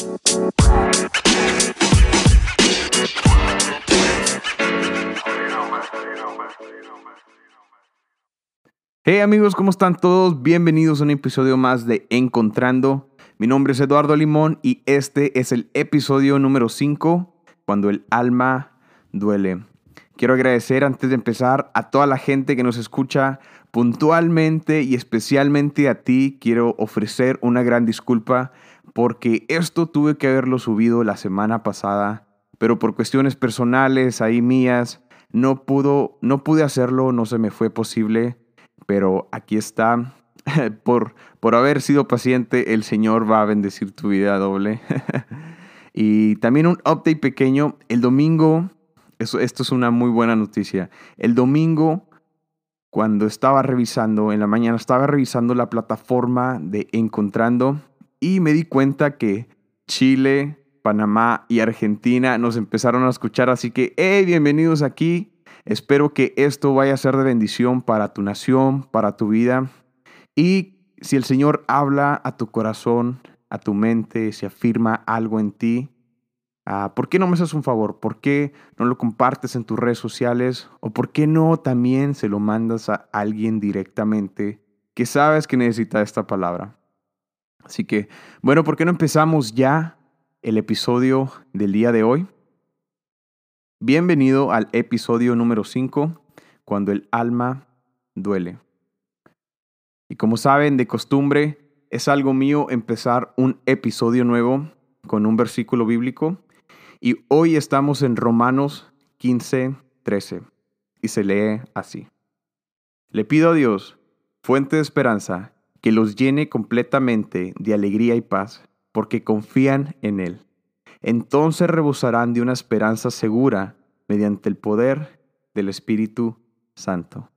Hey amigos, ¿cómo están todos? Bienvenidos a un episodio más de Encontrando. Mi nombre es Eduardo Limón y este es el episodio número 5, cuando el alma duele. Quiero agradecer antes de empezar a toda la gente que nos escucha puntualmente y especialmente a ti. Quiero ofrecer una gran disculpa porque esto tuve que haberlo subido la semana pasada, pero por cuestiones personales ahí mías no pudo no pude hacerlo, no se me fue posible, pero aquí está. Por, por haber sido paciente, el Señor va a bendecir tu vida doble. y también un update pequeño. El domingo, esto es una muy buena noticia. El domingo, cuando estaba revisando, en la mañana estaba revisando la plataforma de Encontrando y me di cuenta que Chile, Panamá y Argentina nos empezaron a escuchar. Así que, hey, bienvenidos aquí. Espero que esto vaya a ser de bendición para tu nación, para tu vida. Y si el Señor habla a tu corazón, a tu mente, si afirma algo en ti, ah, ¿por qué no me haces un favor? ¿Por qué no lo compartes en tus redes sociales? ¿O por qué no también se lo mandas a alguien directamente que sabes que necesita esta palabra? Así que, bueno, ¿por qué no empezamos ya el episodio del día de hoy? Bienvenido al episodio número 5, cuando el alma duele. Y como saben, de costumbre, es algo mío empezar un episodio nuevo con un versículo bíblico. Y hoy estamos en Romanos 15, 13. Y se lee así. Le pido a Dios, fuente de esperanza, que los llene completamente de alegría y paz, porque confían en Él entonces rebosarán de una esperanza segura mediante el poder del Espíritu Santo.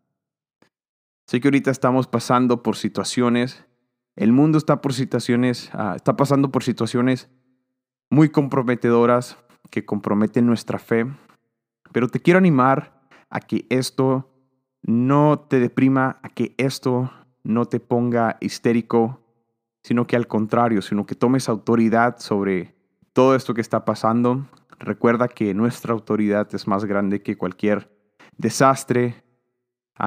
Sé que ahorita estamos pasando por situaciones, el mundo está por situaciones, ah, está pasando por situaciones muy comprometedoras que comprometen nuestra fe, pero te quiero animar a que esto no te deprima, a que esto no te ponga histérico, sino que al contrario, sino que tomes autoridad sobre todo esto que está pasando, recuerda que nuestra autoridad es más grande que cualquier desastre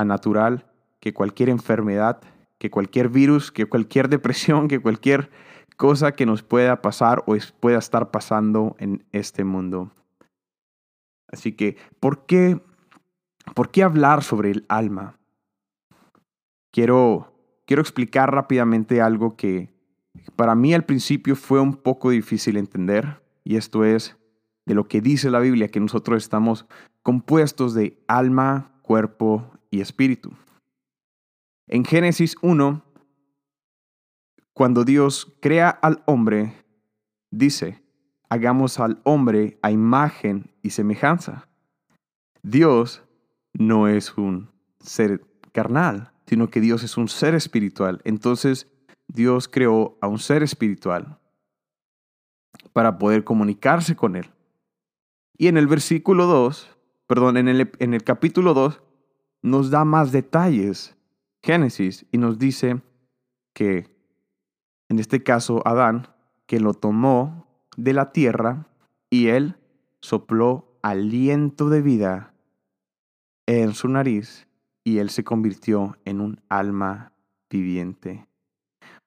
natural, que cualquier enfermedad, que cualquier virus, que cualquier depresión, que cualquier cosa que nos pueda pasar o pueda estar pasando en este mundo. Así que, ¿por qué, ¿por qué hablar sobre el alma? Quiero, quiero explicar rápidamente algo que para mí al principio fue un poco difícil entender, y esto es de lo que dice la Biblia, que nosotros estamos compuestos de alma, cuerpo y espíritu. En Génesis 1, cuando Dios crea al hombre, dice, hagamos al hombre a imagen y semejanza. Dios no es un ser carnal, sino que Dios es un ser espiritual. Entonces, Dios creó a un ser espiritual para poder comunicarse con él. Y en el versículo 2, perdón, en el, en el capítulo 2, nos da más detalles, Génesis, y nos dice que, en este caso, Adán, que lo tomó de la tierra y él sopló aliento de vida en su nariz y él se convirtió en un alma viviente.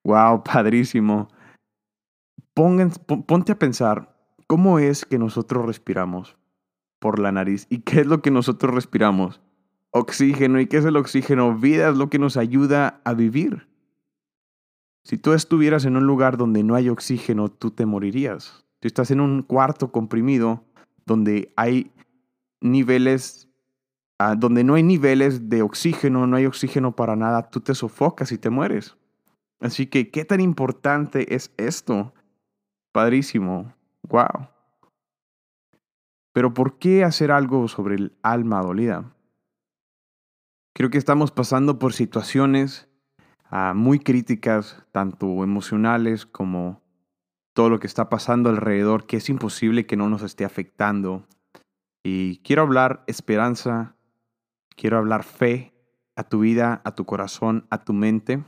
Wow, padrísimo. ponte a pensar, ¿cómo es que nosotros respiramos por la nariz? ¿Y qué es lo que nosotros respiramos? Oxígeno. ¿Y qué es el oxígeno? Vida es lo que nos ayuda a vivir. Si tú estuvieras en un lugar donde no hay oxígeno, tú te morirías. Si estás en un cuarto comprimido donde hay niveles, donde no hay niveles de oxígeno, no hay oxígeno para nada, tú te sofocas y te mueres. Así que, ¿qué tan importante es esto? Padrísimo. Wow. Pero ¿por qué hacer algo sobre el alma dolida? Creo que estamos pasando por situaciones ah, muy críticas, tanto emocionales como todo lo que está pasando alrededor, que es imposible que no nos esté afectando. Y quiero hablar esperanza, quiero hablar fe a tu vida, a tu corazón, a tu mente.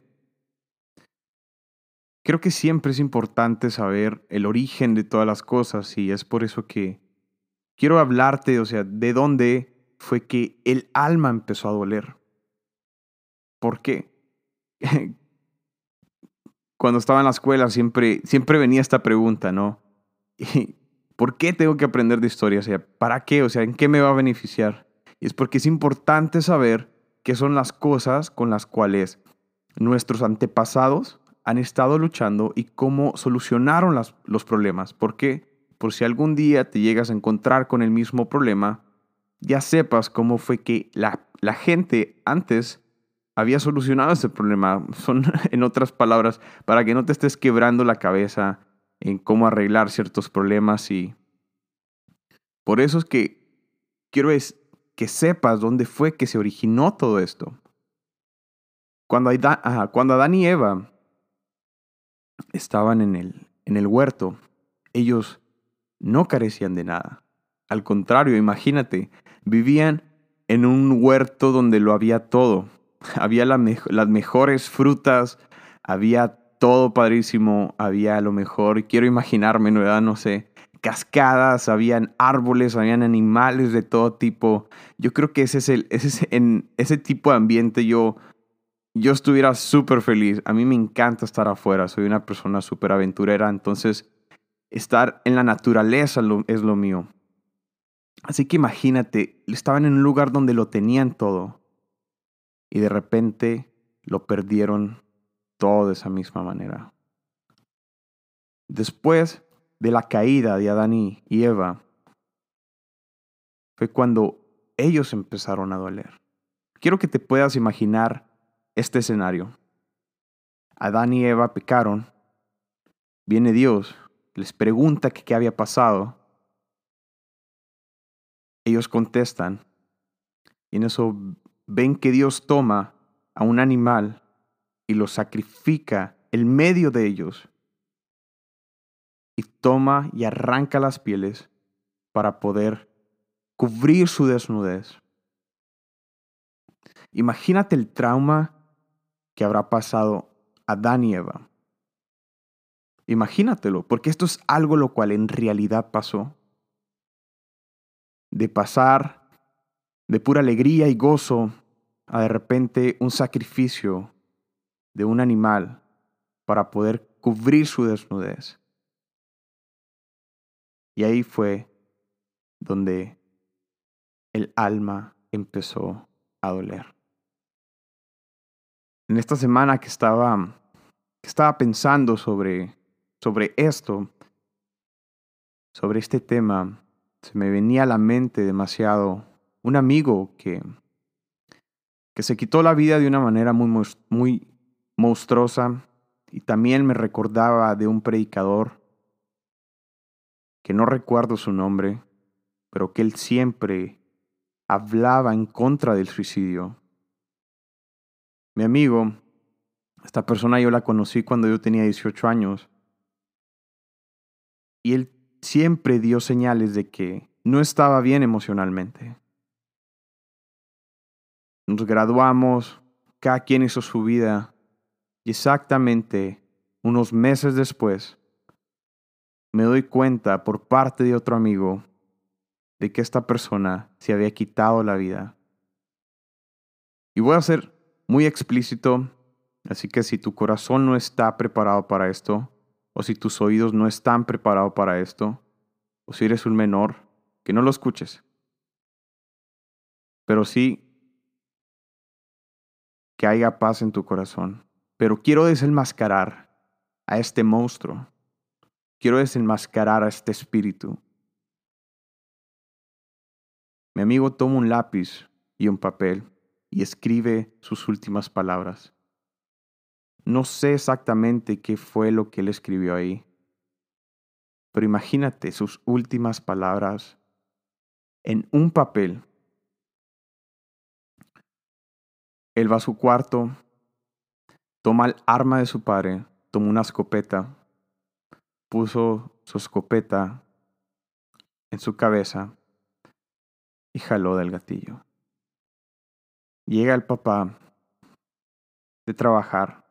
creo que siempre es importante saber el origen de todas las cosas y es por eso que quiero hablarte, o sea, de dónde fue que el alma empezó a doler. ¿Por qué? Cuando estaba en la escuela siempre, siempre venía esta pregunta, ¿no? ¿Por qué tengo que aprender de historia? O sea, ¿para qué? O sea, ¿en qué me va a beneficiar? Y es porque es importante saber qué son las cosas con las cuales nuestros antepasados han estado luchando y cómo solucionaron los problemas. ¿Por qué? Por si algún día te llegas a encontrar con el mismo problema, ya sepas cómo fue que la, la gente antes había solucionado ese problema. Son, en otras palabras, para que no te estés quebrando la cabeza en cómo arreglar ciertos problemas y por eso es que quiero es que sepas dónde fue que se originó todo esto. Cuando, Adán y Eva estaban en el, en el huerto, ellos no carecían de nada. Al contrario, imagínate, vivían en un huerto donde lo había todo. Había las mejores frutas, había todo padrísimo, había lo mejor. Quiero imaginarme, ¿verdad? No sé, cascadas, habían árboles, habían animales de todo tipo. Yo creo que ese es el, ese es, en ese tipo de ambiente yo yo estuviera súper feliz. A mí me encanta estar afuera, soy una persona súper aventurera, entonces estar en la naturaleza es lo mío. Así que imagínate, estaban en un lugar donde lo tenían todo y de repente lo perdieron todo de esa misma manera. Después de la caída de Adán y Eva, fue cuando ellos empezaron a doler. Quiero que te puedas imaginar este escenario. Adán y Eva pecaron. Viene Dios, les pregunta qué había pasado. Ellos contestan. Y en eso ven que Dios toma a un animal y lo sacrifica en medio de ellos. Y toma y arranca las pieles para poder cubrir su desnudez. Imagínate el trauma que habrá pasado a Dan y Eva. Imagínatelo, porque esto es algo lo cual en realidad pasó. De pasar de pura alegría y gozo a de repente un sacrificio de un animal para poder cubrir su desnudez. Y ahí fue donde el alma empezó a doler. En esta semana que estaba, que estaba pensando sobre, sobre esto, sobre este tema, se me venía a la mente demasiado un amigo que, que se quitó la vida de una manera muy, muy monstruosa y también me recordaba de un predicador que no recuerdo su nombre, pero que él siempre hablaba en contra del suicidio mi amigo, esta persona yo la conocí cuando yo tenía 18 años. Y él siempre dio señales de que no estaba bien emocionalmente. Nos graduamos, cada quien hizo su vida y exactamente unos meses después me doy cuenta por parte de otro amigo de que esta persona se había quitado la vida. Y voy a ser muy explícito, así que si tu corazón no está preparado para esto, o si tus oídos no están preparados para esto, o si eres un menor, que no lo escuches. Pero sí que haya paz en tu corazón. Pero quiero desenmascarar a este monstruo. Quiero desenmascarar a este espíritu. Mi amigo toma un lápiz y un papel y escribe sus últimas palabras. No sé exactamente qué fue lo que él escribió ahí, pero imagínate sus últimas palabras en un papel. Él va a su cuarto, toma el arma de su padre, toma una escopeta, puso su escopeta en su cabeza y jaló del gatillo. Llega el papá de trabajar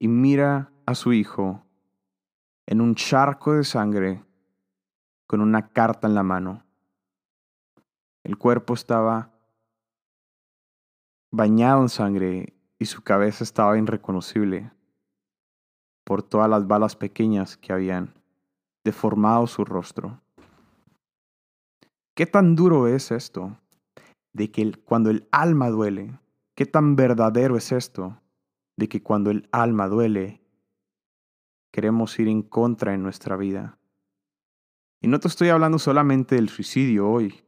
y mira a su hijo en un charco de sangre con una carta en la mano. El cuerpo estaba bañado en sangre y su cabeza estaba irreconocible por todas las balas pequeñas que habían deformado su rostro. ¿Qué tan duro es esto? De que cuando el alma duele, ¿qué tan verdadero es esto? De que cuando el alma duele, queremos ir en contra en nuestra vida. Y no te estoy hablando solamente del suicidio hoy.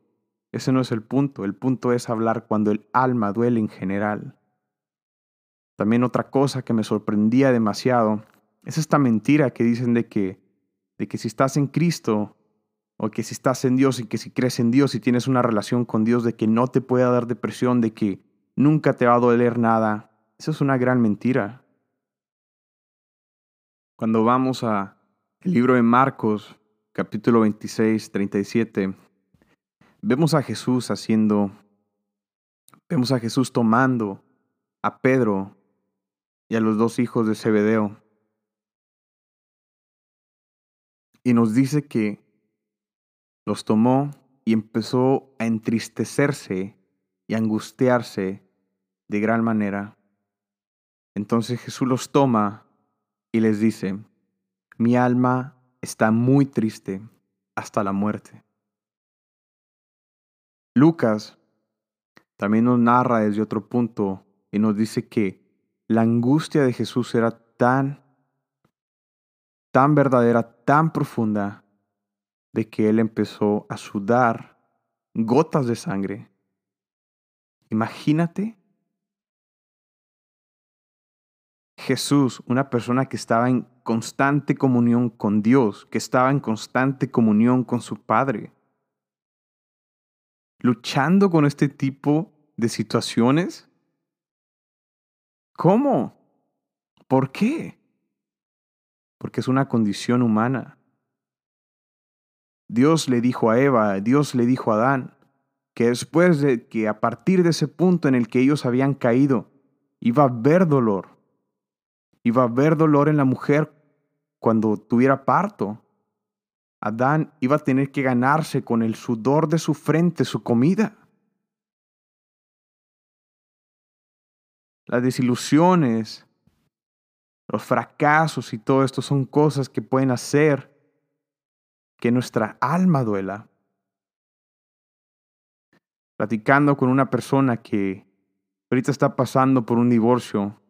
Ese no es el punto. El punto es hablar cuando el alma duele en general. También otra cosa que me sorprendía demasiado es esta mentira que dicen de que, de que si estás en Cristo o que si estás en Dios y que si crees en Dios y tienes una relación con Dios, de que no te pueda dar depresión, de que nunca te va a doler nada. Eso es una gran mentira. Cuando vamos a libro de Marcos, capítulo 26, 37, vemos a Jesús haciendo, vemos a Jesús tomando a Pedro y a los dos hijos de Zebedeo. Y nos dice que los tomó y empezó a entristecerse y angustiarse de gran manera. Entonces Jesús los toma y les dice, mi alma está muy triste hasta la muerte. Lucas también nos narra desde otro punto y nos dice que la angustia de Jesús era tan, tan verdadera, tan profunda, de que él empezó a sudar gotas de sangre. Imagínate Jesús, una persona que estaba en constante comunión con Dios, que estaba en constante comunión con su Padre, luchando con este tipo de situaciones? ¿Cómo? ¿Por qué? Porque es una condición humana. Dios le dijo a Eva, Dios le dijo a Adán, que después de que a partir de ese punto en el que ellos habían caído, iba a haber dolor, Iba a haber dolor en la mujer cuando tuviera parto. Adán iba a tener que ganarse con el sudor de su frente su comida. Las desilusiones, los fracasos y todo esto son cosas que pueden hacer que nuestra alma duela. Platicando con una persona que ahorita está pasando por un divorcio,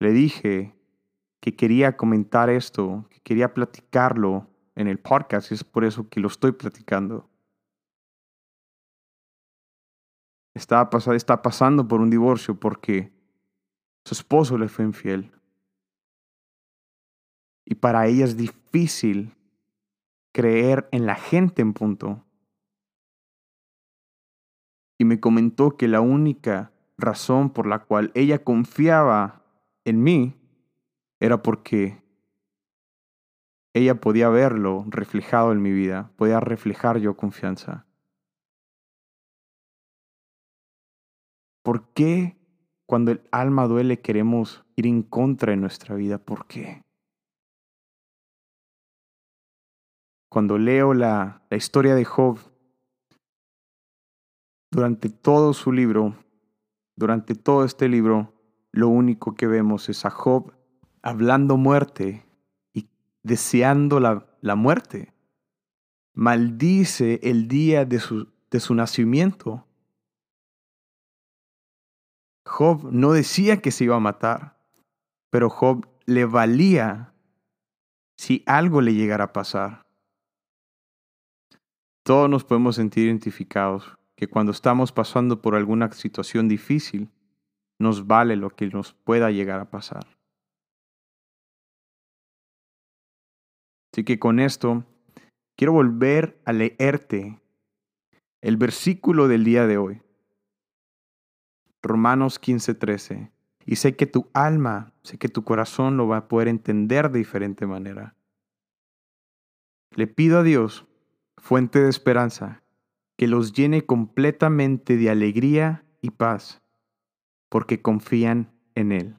le dije que quería comentar esto, que quería platicarlo en el podcast y es por eso que lo estoy platicando. Está, está pasando por un divorcio porque su esposo le fue infiel. Y para ella es difícil creer en la gente en punto. Y me comentó que la única razón por la cual ella confiaba en mí era porque ella podía verlo reflejado en mi vida, podía reflejar yo confianza. ¿Por qué cuando el alma duele queremos ir en contra de nuestra vida? ¿Por qué? Cuando leo la, la historia de Job, durante todo su libro, durante todo este libro, lo único que vemos es a Job hablando muerte y deseando la, la muerte. Maldice el día de su, de su nacimiento. Job no decía que se iba a matar, pero Job le valía si algo le llegara a pasar. Todos nos podemos sentir identificados que cuando estamos pasando por alguna situación difícil, nos vale lo que nos pueda llegar a pasar. Así que con esto quiero volver a leerte el versículo del día de hoy. Romanos 15:13. Y sé que tu alma, sé que tu corazón lo va a poder entender de diferente manera. Le pido a Dios, fuente de esperanza, que los llene completamente de alegría y paz porque confían en Él.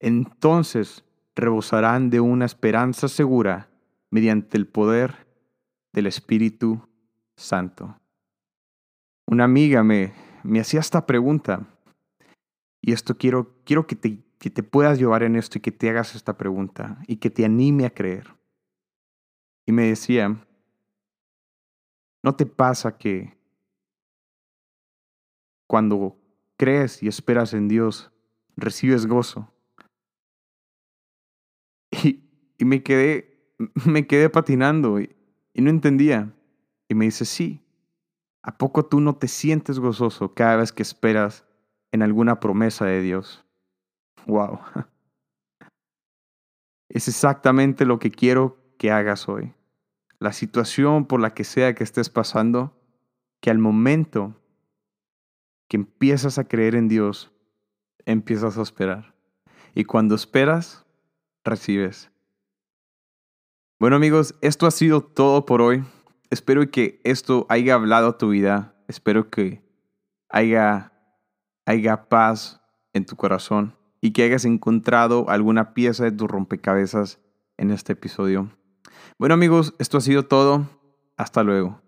entonces rebosarán de una esperanza segura mediante el poder del Espíritu Santo. Una amiga me, me hacía esta pregunta y esto quiero, quiero que, te, que te puedas llevar en esto y que te hagas esta pregunta y que te anime a creer. Y me decía, ¿no te pasa que cuando crees y esperas en Dios, recibes gozo? Y, y me, quedé, me quedé patinando y, y no entendía. Y me dice, sí, ¿a poco tú no te sientes gozoso cada vez que esperas en alguna promesa de Dios? Wow. Es exactamente lo que quiero que hagas hoy. La situación por la que sea que estés pasando, que al momento que empiezas a creer en Dios, empiezas a esperar. Y cuando esperas, recibes. Bueno amigos, esto ha sido todo por hoy. Espero que esto haya hablado a tu vida. Espero que haya, haya paz en tu corazón y que hayas encontrado alguna pieza de tu rompecabezas en este episodio. Bueno amigos, esto ha sido todo. Hasta luego.